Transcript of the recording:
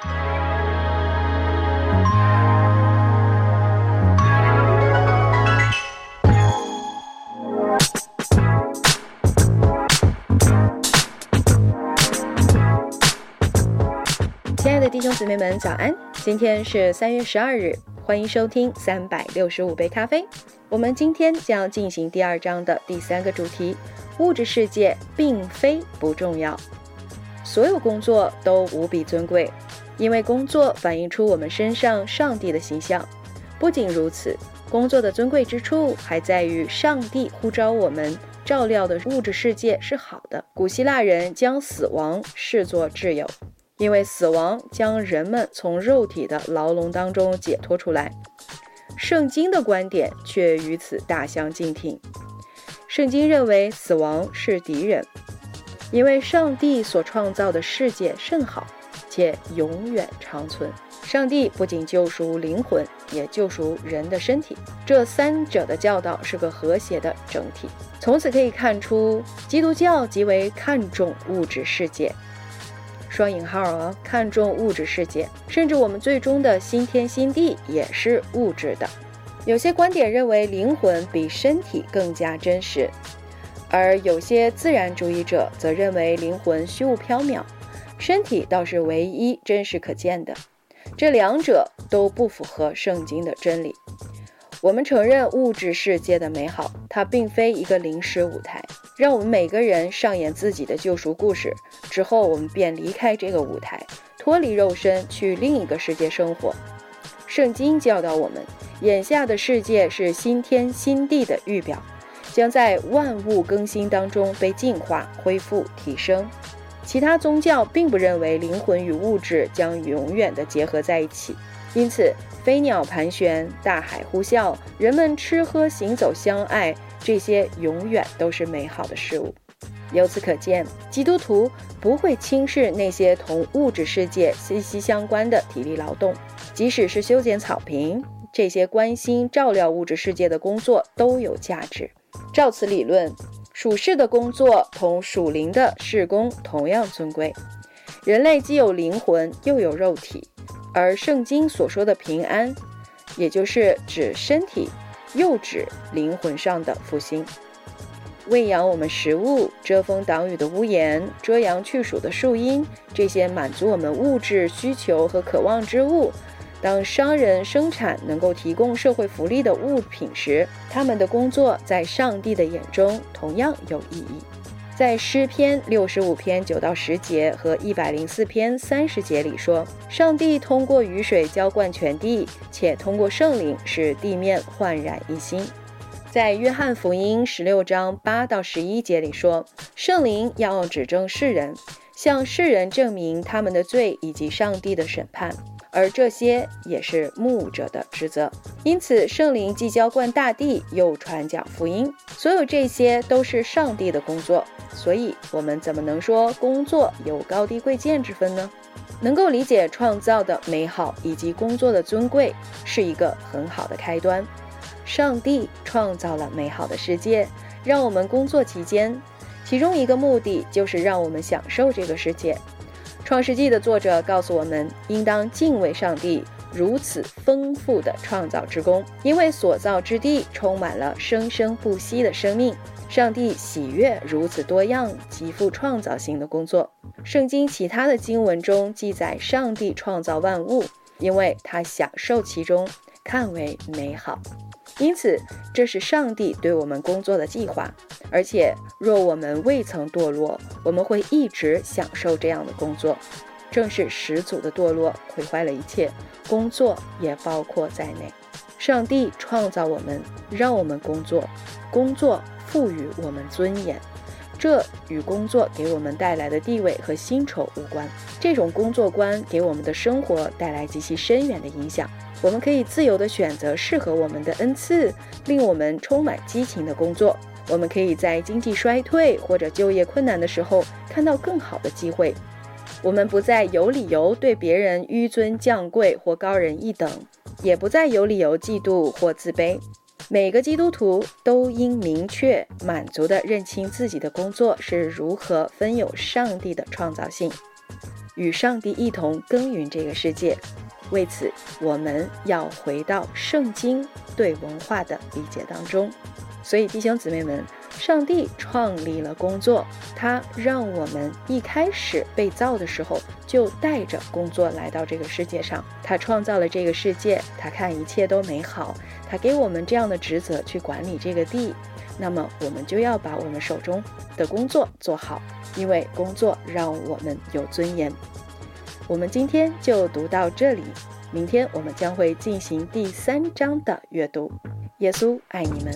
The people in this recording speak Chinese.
亲爱的弟兄姊妹们，早安！今天是三月十二日，欢迎收听三百六十五杯咖啡。我们今天将进行第二章的第三个主题：物质世界并非不重要，所有工作都无比尊贵，因为工作反映出我们身上上帝的形象。不仅如此，工作的尊贵之处还在于上帝呼召我们照料的物质世界是好的。古希腊人将死亡视作挚友。因为死亡将人们从肉体的牢笼当中解脱出来，圣经的观点却与此大相径庭。圣经认为死亡是敌人，因为上帝所创造的世界甚好，且永远长存。上帝不仅救赎灵魂，也救赎人的身体，这三者的教导是个和谐的整体。从此可以看出，基督教极为看重物质世界。双引号啊，看重物质世界，甚至我们最终的新天新地也是物质的。有些观点认为灵魂比身体更加真实，而有些自然主义者则认为灵魂虚无缥缈，身体倒是唯一真实可见的。这两者都不符合圣经的真理。我们承认物质世界的美好，它并非一个临时舞台，让我们每个人上演自己的救赎故事，之后我们便离开这个舞台，脱离肉身，去另一个世界生活。圣经教导我们，眼下的世界是新天新地的预表，将在万物更新当中被净化、恢复、提升。其他宗教并不认为灵魂与物质将永远的结合在一起，因此。飞鸟盘旋，大海呼啸，人们吃喝行走相爱，这些永远都是美好的事物。由此可见，基督徒不会轻视那些同物质世界息息相关的体力劳动，即使是修剪草坪，这些关心照料物质世界的工作都有价值。照此理论，属世的工作同属灵的事工同样尊贵。人类既有灵魂，又有肉体。而圣经所说的平安，也就是指身体，又指灵魂上的复兴。喂养我们食物、遮风挡雨的屋檐、遮阳去暑的树荫，这些满足我们物质需求和渴望之物，当商人生产能够提供社会福利的物品时，他们的工作在上帝的眼中同样有意义。在诗篇六十五篇九到十节和一百零四篇三十节里说，上帝通过雨水浇灌全地，且通过圣灵使地面焕然一新。在约翰福音十六章八到十一节里说，圣灵要指证世人，向世人证明他们的罪以及上帝的审判。而这些也是牧者的职责，因此圣灵既浇灌大地，又传讲福音，所有这些都是上帝的工作。所以，我们怎么能说工作有高低贵贱之分呢？能够理解创造的美好以及工作的尊贵，是一个很好的开端。上帝创造了美好的世界，让我们工作期间，其中一个目的就是让我们享受这个世界。创世纪的作者告诉我们，应当敬畏上帝如此丰富的创造之功，因为所造之地充满了生生不息的生命。上帝喜悦如此多样、极富创造性的工作。圣经其他的经文中记载，上帝创造万物，因为他享受其中，看为美好。因此，这是上帝对我们工作的计划。而且，若我们未曾堕落，我们会一直享受这样的工作。正是始祖的堕落毁坏了一切，工作也包括在内。上帝创造我们，让我们工作，工作赋予我们尊严，这与工作给我们带来的地位和薪酬无关。这种工作观给我们的生活带来极其深远的影响。我们可以自由地选择适合我们的恩赐，令我们充满激情的工作。我们可以在经济衰退或者就业困难的时候看到更好的机会。我们不再有理由对别人纡尊降贵或高人一等，也不再有理由嫉妒或自卑。每个基督徒都应明确、满足地认清自己的工作是如何分有上帝的创造性。与上帝一同耕耘这个世界。为此，我们要回到圣经对文化的理解当中。所以，弟兄姊妹们，上帝创立了工作，他让我们一开始被造的时候就带着工作来到这个世界上。他创造了这个世界，他看一切都美好，他给我们这样的职责去管理这个地。那么，我们就要把我们手中的工作做好，因为工作让我们有尊严。我们今天就读到这里，明天我们将会进行第三章的阅读。耶稣爱你们。